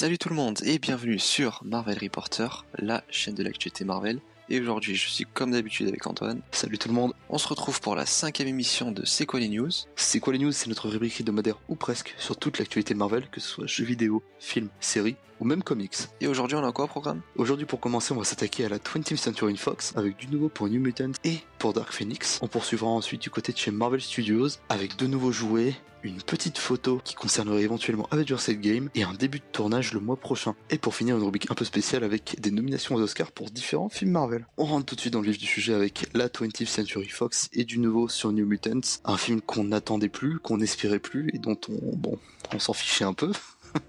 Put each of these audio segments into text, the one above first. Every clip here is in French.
Salut tout le monde et bienvenue sur Marvel Reporter, la chaîne de l'actualité Marvel. Et aujourd'hui, je suis comme d'habitude avec Antoine. Salut tout le monde. On se retrouve pour la cinquième émission de C'est quoi les news? C'est quoi les news? C'est notre rubrique hebdomadaire ou presque sur toute l'actualité Marvel, que ce soit jeux vidéo, films, séries ou même comics. Et aujourd'hui, on a quoi au programme? Aujourd'hui, pour commencer, on va s'attaquer à la 20th Century Fox avec du nouveau pour New Mutants et pour Dark Phoenix. On poursuivra ensuite du côté de chez Marvel Studios avec de nouveaux jouets, une petite photo qui concernerait éventuellement Avengers Game et un début de tournage le mois prochain. Et pour finir, une rubrique un peu spéciale avec des nominations aux Oscars pour différents films Marvel. On rentre tout de suite dans le vif du sujet avec la 20th Century Fox et du nouveau sur New Mutants, un film qu'on n'attendait plus, qu'on n'espérait plus et dont on, bon, on s'en fichait un peu.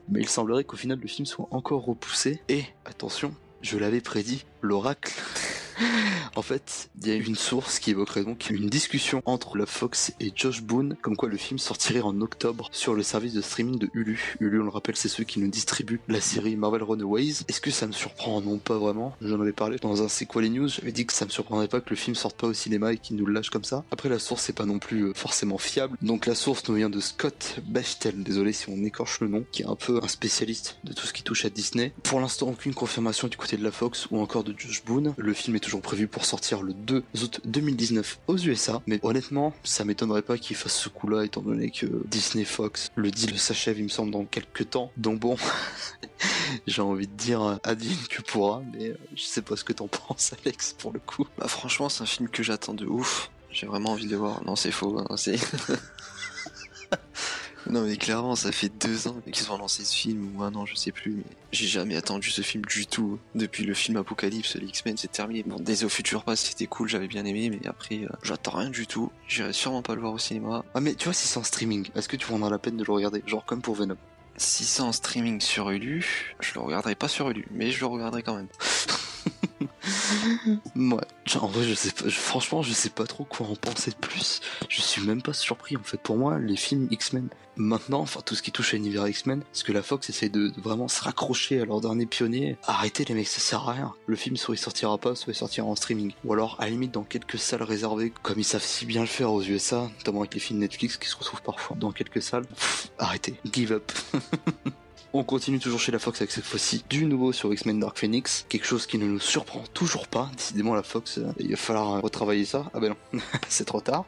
Mais il semblerait qu'au final le film soit encore repoussé. Et attention, je l'avais prédit, l'oracle en fait, il y a une source qui évoquerait donc une discussion entre la Fox et Josh Boone, comme quoi le film sortirait en octobre sur le service de streaming de Hulu. Hulu, on le rappelle, c'est ceux qui nous distribuent la série Marvel Runaways. Est-ce que ça me surprend? Non, pas vraiment. J'en avais parlé dans un C'est quoi les news? J'avais dit que ça me surprendrait pas que le film sorte pas au cinéma et qu'il nous lâche comme ça. Après, la source c'est pas non plus euh, forcément fiable. Donc la source nous vient de Scott Bechtel, désolé si on écorche le nom, qui est un peu un spécialiste de tout ce qui touche à Disney. Pour l'instant, aucune confirmation du côté de la Fox ou encore de Josh Boone. Le film est prévu pour sortir le 2 août 2019 aux USA, mais honnêtement, ça m'étonnerait pas qu'il fasse ce coup-là étant donné que Disney Fox, le deal s'achève il me semble dans quelques temps. Donc bon, j'ai envie de dire advienne que pourra, mais euh, je sais pas ce que t'en penses Alex pour le coup. Bah franchement, c'est un film que j'attends de ouf. J'ai vraiment envie de le voir. Non, c'est faux. Hein, Non mais clairement ça fait deux ans qu'ils ont lancé ce film ou un an je sais plus mais j'ai jamais attendu ce film du tout. Depuis le film Apocalypse, les X-Men c'est terminé. Bon Days of Future Past c'était cool, j'avais bien aimé mais après euh, j'attends rien du tout. J'irai sûrement pas le voir au cinéma. Ah mais tu vois si c'est en streaming, est-ce que tu prendras la peine de le regarder? Genre comme pour Venom Si c'est en streaming sur Hulu, je le regarderai pas sur Hulu mais je le regarderai quand même. Ouais. En vrai, je sais pas, franchement, je sais pas trop quoi en penser de plus. Je suis même pas surpris en fait. Pour moi, les films X-Men, maintenant, enfin tout ce qui touche à l'univers X-Men, parce que la Fox essaie de, vraiment se raccrocher à leur dernier pionnier. Arrêtez les mecs, ça sert à rien. Le film soit il sortira pas, soit il sortira en streaming. Ou alors, à la limite, dans quelques salles réservées, comme ils savent si bien le faire aux USA, notamment avec les films Netflix qui se retrouvent parfois dans quelques salles. arrêtez, give up. On continue toujours chez la Fox avec cette fois-ci du nouveau sur X-Men Dark Phoenix, quelque chose qui ne nous surprend toujours pas. Décidément la Fox, euh, il va falloir retravailler ça. Ah ben non, c'est trop tard.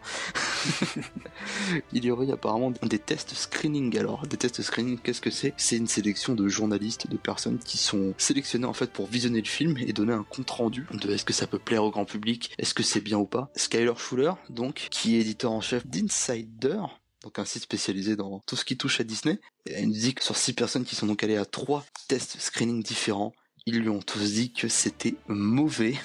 il y aurait apparemment des tests screening. Alors, des tests screening, qu'est-ce que c'est? C'est une sélection de journalistes, de personnes qui sont sélectionnées en fait pour visionner le film et donner un compte rendu de est-ce que ça peut plaire au grand public, est-ce que c'est bien ou pas? Skyler Schuller, donc, qui est éditeur en chef d'Insider, donc un site spécialisé dans tout ce qui touche à Disney. Et il nous dit que sur six personnes qui sont donc allées à trois tests screening différents, ils lui ont tous dit que c'était mauvais.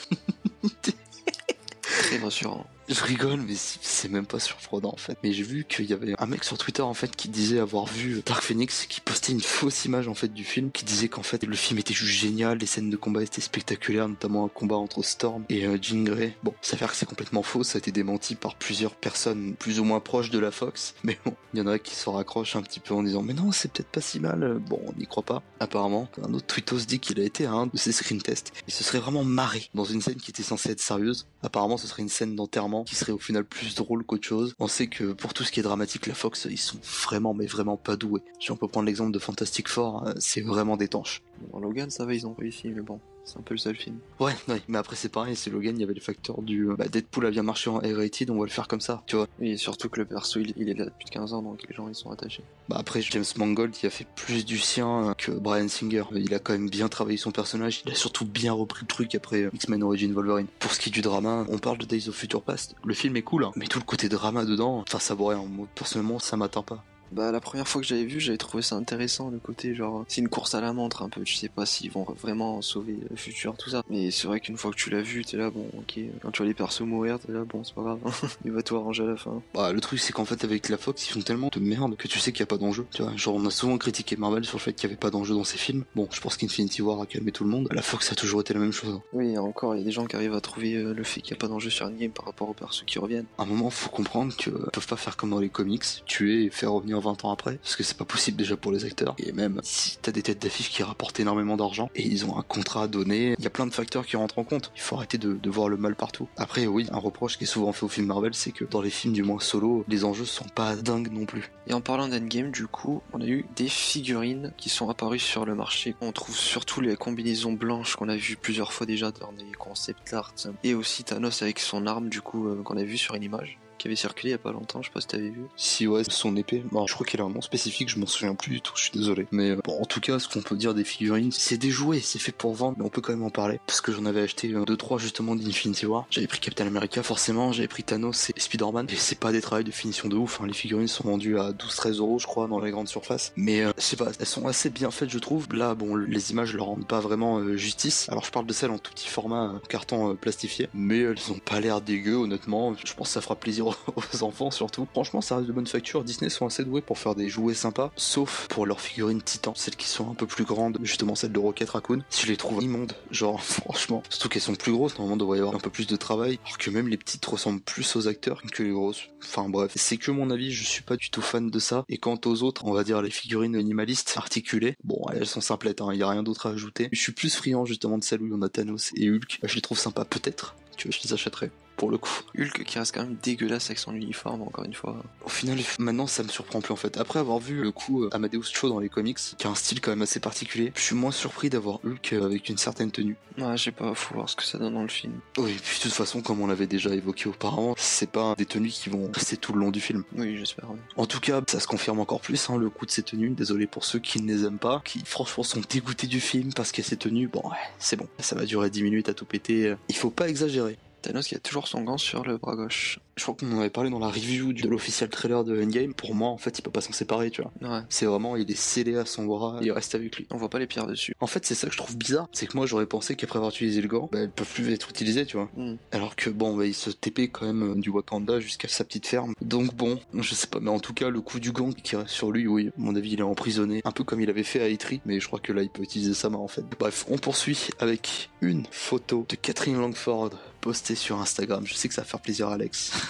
Très rassurant. Je rigole, mais c'est même pas surprenant en fait. Mais j'ai vu qu'il y avait un mec sur Twitter en fait qui disait avoir vu Dark Phoenix, qui postait une fausse image en fait du film, qui disait qu'en fait le film était juste génial, les scènes de combat étaient spectaculaires, notamment un combat entre Storm et euh, Jean Grey. Bon, ça fait que c'est complètement faux, ça a été démenti par plusieurs personnes plus ou moins proches de la Fox. Mais bon, il y en a qui s'en raccrochent un petit peu en disant mais non, c'est peut-être pas si mal. Bon, on n'y croit pas. Apparemment, un autre tweetos dit qu'il a été à un de ces screen tests. Il se serait vraiment marré dans une scène qui était censée être sérieuse. Apparemment, ce serait une scène d'enterrement qui serait au final plus drôle qu'autre chose. On sait que pour tout ce qui est dramatique, la Fox, ils sont vraiment, mais vraiment pas doués. Si on peut prendre l'exemple de Fantastic Four, euh, c'est vraiment d'étanche. Dans Logan, ça va, ils ont réussi, mais bon. C'est un peu le seul film. Ouais, ouais, mais après c'est pareil, c'est Logan, il y avait le facteur du euh, bah, Deadpool a bien marché en R-rated, on va le faire comme ça, tu vois. Et surtout que le perso il, est là depuis 15 ans donc les gens ils sont attachés. Bah après James Mangold il a fait plus du sien euh, que Brian Singer. Il a quand même bien travaillé son personnage, il a surtout bien repris le truc après euh, X-Men Origin Wolverine. Pour ce qui est du drama, on parle de Days of Future Past, le film est cool, hein, mais tout le côté drama dedans, enfin ça rien, moi personnellement ça m'atteint pas. Bah la première fois que j'avais vu, j'avais trouvé ça intéressant le côté genre c'est une course à la montre un peu, tu sais pas s'ils vont vraiment sauver le futur tout ça. Mais c'est vrai qu'une fois que tu l'as vu, t'es là bon OK, quand tu vois les persos mourir, t'es là bon, c'est pas grave. Il va tout arranger à la fin. Bah le truc c'est qu'en fait avec la Fox, ils font tellement de merde que tu sais qu'il y a pas d'enjeu, tu vois. Genre on a souvent critiqué Marvel sur le fait qu'il y avait pas d'enjeu dans ses films. Bon, je pense qu'Infinity War a calmé tout le monde. La Fox a toujours été la même chose. Oui, encore il y a des gens qui arrivent à trouver euh, le fait qu'il y a pas d'enjeu sur une game par rapport aux persos qui reviennent. À un moment, faut comprendre que peuvent pas faire comme dans les comics, tuer et faire revenir revenir 20 ans après, parce que c'est pas possible déjà pour les acteurs. Et même si t'as des têtes d'affiche qui rapportent énormément d'argent et ils ont un contrat à donner, il y a plein de facteurs qui rentrent en compte. Il faut arrêter de, voir le mal partout. Après, oui, un reproche qui est souvent fait aux films Marvel, c'est que dans les films du moins solo, les enjeux sont pas dingues non plus. Et en parlant d'Endgame, du coup, on a eu des figurines qui sont apparues sur le marché. On trouve surtout les combinaisons blanches qu'on a vu plusieurs fois déjà dans des concept art et aussi Thanos avec son arme du coup euh, qu'on a vu sur une image qui avait circulé il y a pas longtemps, je sais pas si t'avais vu. Si ouais, son épée, bon, je crois qu'elle a un nom spécifique, je m'en souviens plus du tout, je suis désolé. Mais euh, bon, en tout cas, ce qu'on peut dire des figurines, c'est des jouets, c'est fait pour vendre, mais on peut quand même en parler. Parce que j'en avais acheté 2-3 justement d'Infinity War. J'avais pris Captain America forcément, j'avais pris Thanos et Spider-Man. Et c'est pas des travails de finition de ouf, hein. les figurines sont vendues à 12-13 euros je crois dans les grandes surfaces. Mais euh, je sais pas, elles sont assez bien faites je trouve. Là, bon, les images leur rendent pas vraiment euh, justice. Alors je parle de celles en tout petit format, carton plastifié, mais elles ont pas l'air dégueu honnêtement. Je pense que ça fera plaisir aux enfants surtout. Franchement, ça reste de bonne facture. Disney sont assez doués pour faire des jouets sympas, sauf pour leurs figurines Titan, celles qui sont un peu plus grandes, justement celles de Rocket Raccoon. Je les trouve immondes, genre franchement, surtout qu'elles sont plus grosses, normalement devrait y avoir un peu plus de travail, alors que même les petites ressemblent plus aux acteurs que les grosses. Enfin bref, c'est que mon avis, je suis pas du tout fan de ça. Et quant aux autres, on va dire les figurines minimalistes articulées, bon, elles sont simplettes, il hein, y a rien d'autre à ajouter. Je suis plus friand justement de celles où il y en a Thanos et Hulk. Je les trouve sympas peut-être. Tu vois, je les achèterais pour le coup. Hulk qui reste quand même dégueulasse avec son uniforme, encore une fois. Au final, maintenant, ça me surprend plus en fait. Après avoir vu le coup euh, Amadeus Cho dans les comics, qui a un style quand même assez particulier, je suis moins surpris d'avoir Hulk euh, avec une certaine tenue. Ouais, je sais pas, faut voir ce que ça donne dans le film. Oui, puis de toute façon, comme on l'avait déjà évoqué auparavant, c'est pas des tenues qui vont rester tout le long du film. Oui, j'espère. En tout cas, ça se confirme encore plus, hein, le coup de ces tenues. Désolé pour ceux qui ne les aiment pas, qui franchement sont dégoûtés du film parce que ces tenues, bon, ouais, c'est bon. Ça va durer 10 minutes à tout péter. Il faut pas exagérer. Thanos qui a toujours son gant sur le bras gauche. Je crois qu'on en avait parlé dans la review de l'officiel trailer de Endgame. Pour moi, en fait, il peut pas s'en séparer, tu vois. Ouais. C'est vraiment, il est scellé à son bras, il reste avec lui. On voit pas les pierres dessus. En fait, c'est ça que je trouve bizarre. C'est que moi, j'aurais pensé qu'après avoir utilisé le gant, bah, elles peuvent plus être utilisées, tu vois. Hmm. Alors que bon, bah, il se TP quand même euh, du Wakanda jusqu'à sa petite ferme. Donc bon, je sais pas. Mais en tout cas, le coup du gant qui reste sur lui, oui, à mon avis, il est emprisonné. Un peu comme il avait fait à Eitri. Mais je crois que là, il peut utiliser sa main, en fait. Bref, on poursuit avec une photo de Catherine Langford postée sur Instagram. Je sais que ça va faire plaisir à Alex.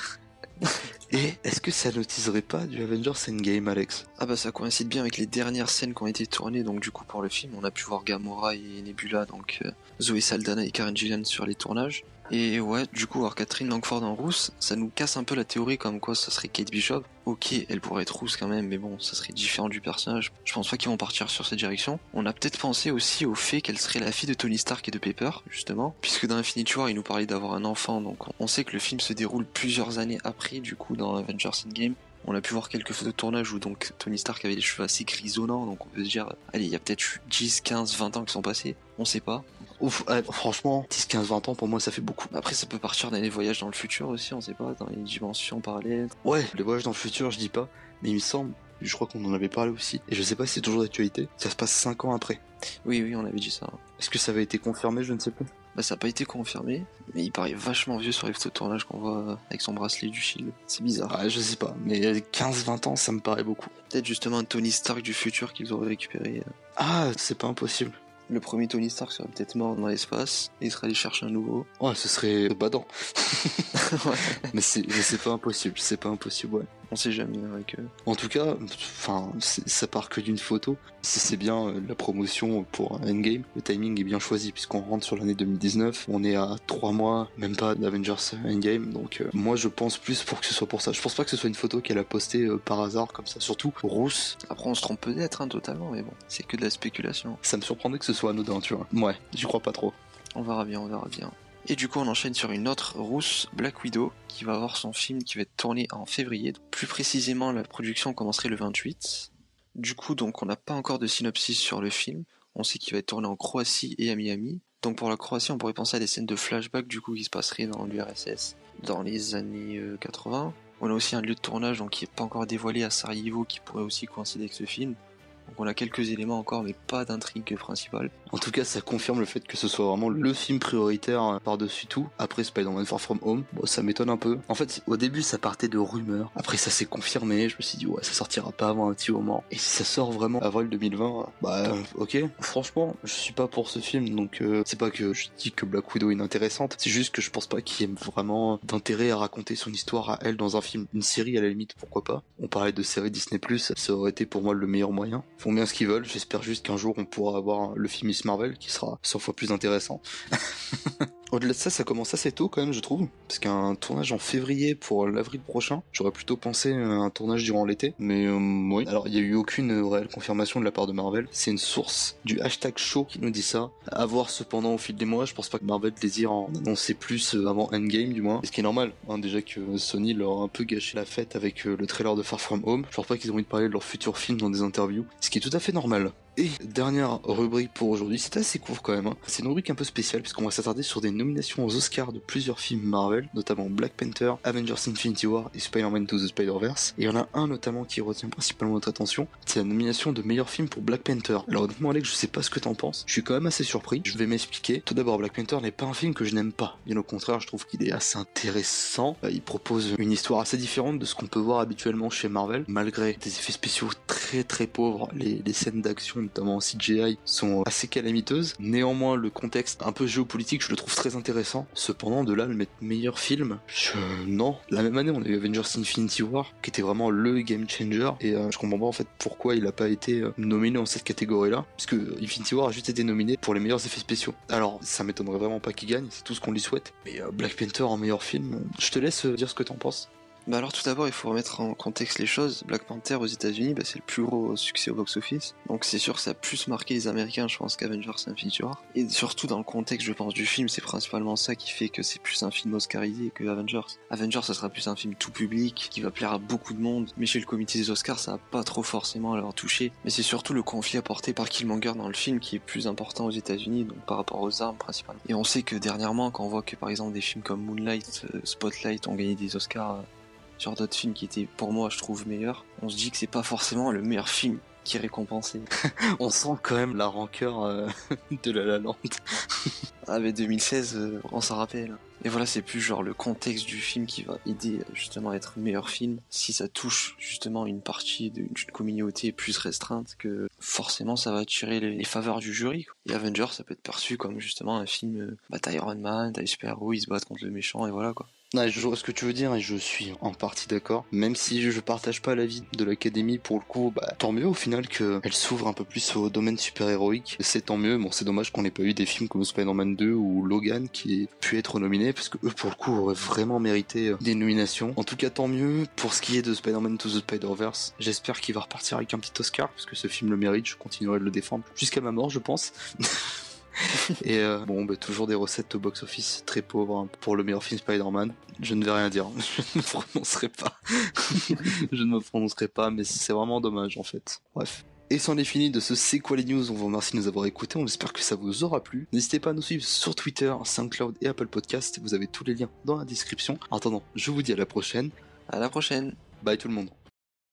Et est-ce que ça n'utiliserait pas du Avengers Endgame, Alex? Ah bah ça coïncide bien avec les dernières scènes qui ont été tournées, donc du coup pour le film, on a pu voir Gamora et Nebula, donc euh, Zoé Saldana et Karen Gillan sur les tournages. Et ouais, du coup, voir Catherine Langford en rousse, ça nous casse un peu la théorie comme quoi ça serait Kate Bishop. Ok, elle pourrait être rousse quand même, mais bon, ça serait différent du personnage. Je pense pas qu'ils vont partir sur cette direction. On a peut-être pensé aussi au fait qu'elle serait la fille de Tony Stark et de Pepper, justement, puisque dans Infinity War, il nous parlait d'avoir un enfant, donc on sait que le film se déroule plusieurs années après, du coup, dans Avengers Endgame. On a pu voir quelques photos de tournage où donc Tony Stark avait des cheveux assez grisonnants, donc on peut se dire, allez, il y a peut-être 10, 15, 20 ans qui sont passés, on sait pas. Ouf, franchement, 10, 15, 20 ans pour moi ça fait beaucoup. Après, ça peut partir dans les voyages dans le futur aussi, on sait pas, dans les dimensions parallèles. Ouais, les voyages dans le futur, je dis pas, mais il me semble, je crois qu'on en avait parlé aussi, et je sais pas si c'est toujours d'actualité, ça se passe 5 ans après. Oui, oui, on avait dit ça. Est-ce que ça avait été confirmé Je ne sais plus. Bah, ça n'a pas été confirmé, mais il paraît vachement vieux sur les photos de tournage qu'on voit avec son bracelet du shield. C'est bizarre. Ouais, je sais pas, mais 15-20 ans, ça me paraît beaucoup. Peut-être justement un Tony Stark du futur qu'ils auraient récupéré. Ah, c'est pas impossible. Le premier Tony Stark serait peut-être mort dans l'espace, et il serait allé chercher un nouveau. Ouais, ce serait badant. ouais. Mais c'est pas impossible, c'est pas impossible, ouais. On sait jamais avec eux. En tout cas, enfin, ça part que d'une photo. Si c'est bien euh, la promotion pour endgame, le timing est bien choisi puisqu'on rentre sur l'année 2019. On est à 3 mois, même pas d'Avengers Endgame. Donc euh, moi je pense plus pour que ce soit pour ça. Je pense pas que ce soit une photo qu'elle a postée euh, par hasard comme ça, surtout rousse. Après on se trompe peut-être hein, totalement, mais bon, c'est que de la spéculation. Ça me surprendrait que ce soit anodin, tu vois. Ouais, j'y crois pas trop. On verra bien, on verra bien. Et du coup, on enchaîne sur une autre rousse, Black Widow, qui va avoir son film qui va être tourné en février. Plus précisément, la production commencerait le 28. Du coup, donc, on n'a pas encore de synopsis sur le film. On sait qu'il va être tourné en Croatie et à Miami. Donc, pour la Croatie, on pourrait penser à des scènes de flashback, du coup, qui se passeraient dans l'URSS dans les années 80. Euh, on a aussi un lieu de tournage, donc qui n'est pas encore dévoilé à Sarajevo, qui pourrait aussi coïncider avec ce film. Donc on a quelques éléments encore, mais pas d'intrigue principale. En tout cas, ça confirme le fait que ce soit vraiment le film prioritaire euh, par-dessus tout. Après Spider-Man Far From Home, bon, ça m'étonne un peu. En fait, au début, ça partait de rumeurs. Après, ça s'est confirmé. Je me suis dit, ouais, ça sortira pas avant un petit moment. Et si ça sort vraiment avril 2020, bah, euh, ok. Franchement, je suis pas pour ce film, donc euh, c'est pas que je dis que Black Widow est inintéressante. C'est juste que je pense pas qu'il y ait vraiment d'intérêt à raconter son histoire à elle dans un film. Une série, à la limite, pourquoi pas. On parlait de série Disney+, ça aurait été pour moi le meilleur moyen. Font bien ce qu'ils veulent. J'espère juste qu'un jour, on pourra avoir le film Miss Marvel qui sera 100 fois plus intéressant. Au-delà de ça, ça commence assez tôt quand même, je trouve. Parce qu'un tournage en février pour l'avril prochain, j'aurais plutôt pensé à un tournage durant l'été. Mais euh, oui. Alors, il n'y a eu aucune réelle confirmation de la part de Marvel. C'est une source du hashtag show qui nous dit ça. À voir cependant au fil des mois, je pense pas que Marvel désire en annoncer plus euh, avant Endgame du moins. Ce qui est normal, hein, déjà que Sony leur a un peu gâché la fête avec euh, le trailer de Far From Home. Je pense pas qu'ils ont envie de parler de leur futur film dans des interviews. Ce qui est tout à fait normal. Et dernière rubrique pour aujourd'hui, c'est assez court quand même. Hein. C'est une rubrique un peu spéciale puisqu'on va s'attarder sur des nominations aux Oscars de plusieurs films Marvel, notamment Black Panther, Avengers Infinity War et Spider-Man to the Spider-Verse. Et il y en a un notamment qui retient principalement notre attention, c'est la nomination de meilleur film pour Black Panther. Alors honnêtement Alex, je sais pas ce que t'en penses, je suis quand même assez surpris, je vais m'expliquer. Tout d'abord, Black Panther n'est pas un film que je n'aime pas, bien au contraire, je trouve qu'il est assez intéressant. Euh, il propose une histoire assez différente de ce qu'on peut voir habituellement chez Marvel, malgré des effets spéciaux très très pauvres, les, les scènes d'action notamment en CGI sont assez calamiteuses. Néanmoins, le contexte un peu géopolitique, je le trouve très intéressant. Cependant, de là, le meilleur film, je... non. La même année, on a eu Avengers Infinity War, qui était vraiment le game changer, et euh, je comprends pas en fait pourquoi il a pas été euh, nominé dans cette catégorie-là, puisque Infinity War a juste été nominé pour les meilleurs effets spéciaux. Alors, ça m'étonnerait vraiment pas qu'il gagne, c'est tout ce qu'on lui souhaite. Mais euh, Black Panther en meilleur film, je te laisse dire ce que t'en penses. Bah alors tout d'abord, il faut remettre en contexte les choses. Black Panther aux États-Unis, bah, c'est le plus gros succès au box-office. Donc c'est sûr que ça a plus marqué les Américains, je pense, qu'Avengers Infinity War. Et surtout dans le contexte, je pense, du film, c'est principalement ça qui fait que c'est plus un film oscarisé que Avengers. Avengers, ça sera plus un film tout public, qui va plaire à beaucoup de monde. Mais chez le comité des Oscars, ça va pas trop forcément leur toucher. Mais c'est surtout le conflit apporté par Killmonger dans le film qui est plus important aux États-Unis, donc par rapport aux armes principalement. Et on sait que dernièrement, quand on voit que par exemple des films comme Moonlight, euh, Spotlight ont gagné des Oscars sur d'autres films qui étaient pour moi je trouve meilleurs, on se dit que c'est pas forcément le meilleur film qui est récompensé. on sent quand même la rancœur euh, de La La Land. ah mais 2016, euh, on s'en rappelle. Et voilà, c'est plus genre le contexte du film qui va aider justement à être meilleur film. Si ça touche justement une partie d'une communauté plus restreinte, que forcément ça va attirer les, faveurs du jury. Et Avengers, ça peut être perçu comme justement un film, euh, bah t'as Iron Man, t'as super-héros, ils se battent contre le méchant et voilà quoi. Je vois ce que tu veux dire et je suis en partie d'accord. Même si je partage pas l'avis de l'académie, pour le coup, bah, tant mieux au final qu'elle s'ouvre un peu plus au domaine super-héroïque. C'est tant mieux. Bon, c'est dommage qu'on ait pas eu des films comme Spider-Man 2 ou Logan qui aient pu être nominés parce que eux, pour le coup, auraient vraiment mérité euh, des nominations. En tout cas, tant mieux. Pour ce qui est de Spider-Man to the Spider-Verse, j'espère qu'il va repartir avec un petit Oscar parce que ce film le mérite. Je continuerai de le défendre jusqu'à ma mort, je pense. et euh, bon, bah, toujours des recettes au box-office très pauvres hein, pour le meilleur film Spider-Man. Je ne vais rien dire, je ne me prononcerai pas. je ne me prononcerai pas, mais c'est vraiment dommage en fait. Bref. Et c'en est fini de ce C'est quoi les news? On vous remercie de nous avoir écoutés, on espère que ça vous aura plu. N'hésitez pas à nous suivre sur Twitter, SoundCloud et Apple Podcast, vous avez tous les liens dans la description. En attendant, je vous dis à la prochaine. À la prochaine. Bye tout le monde.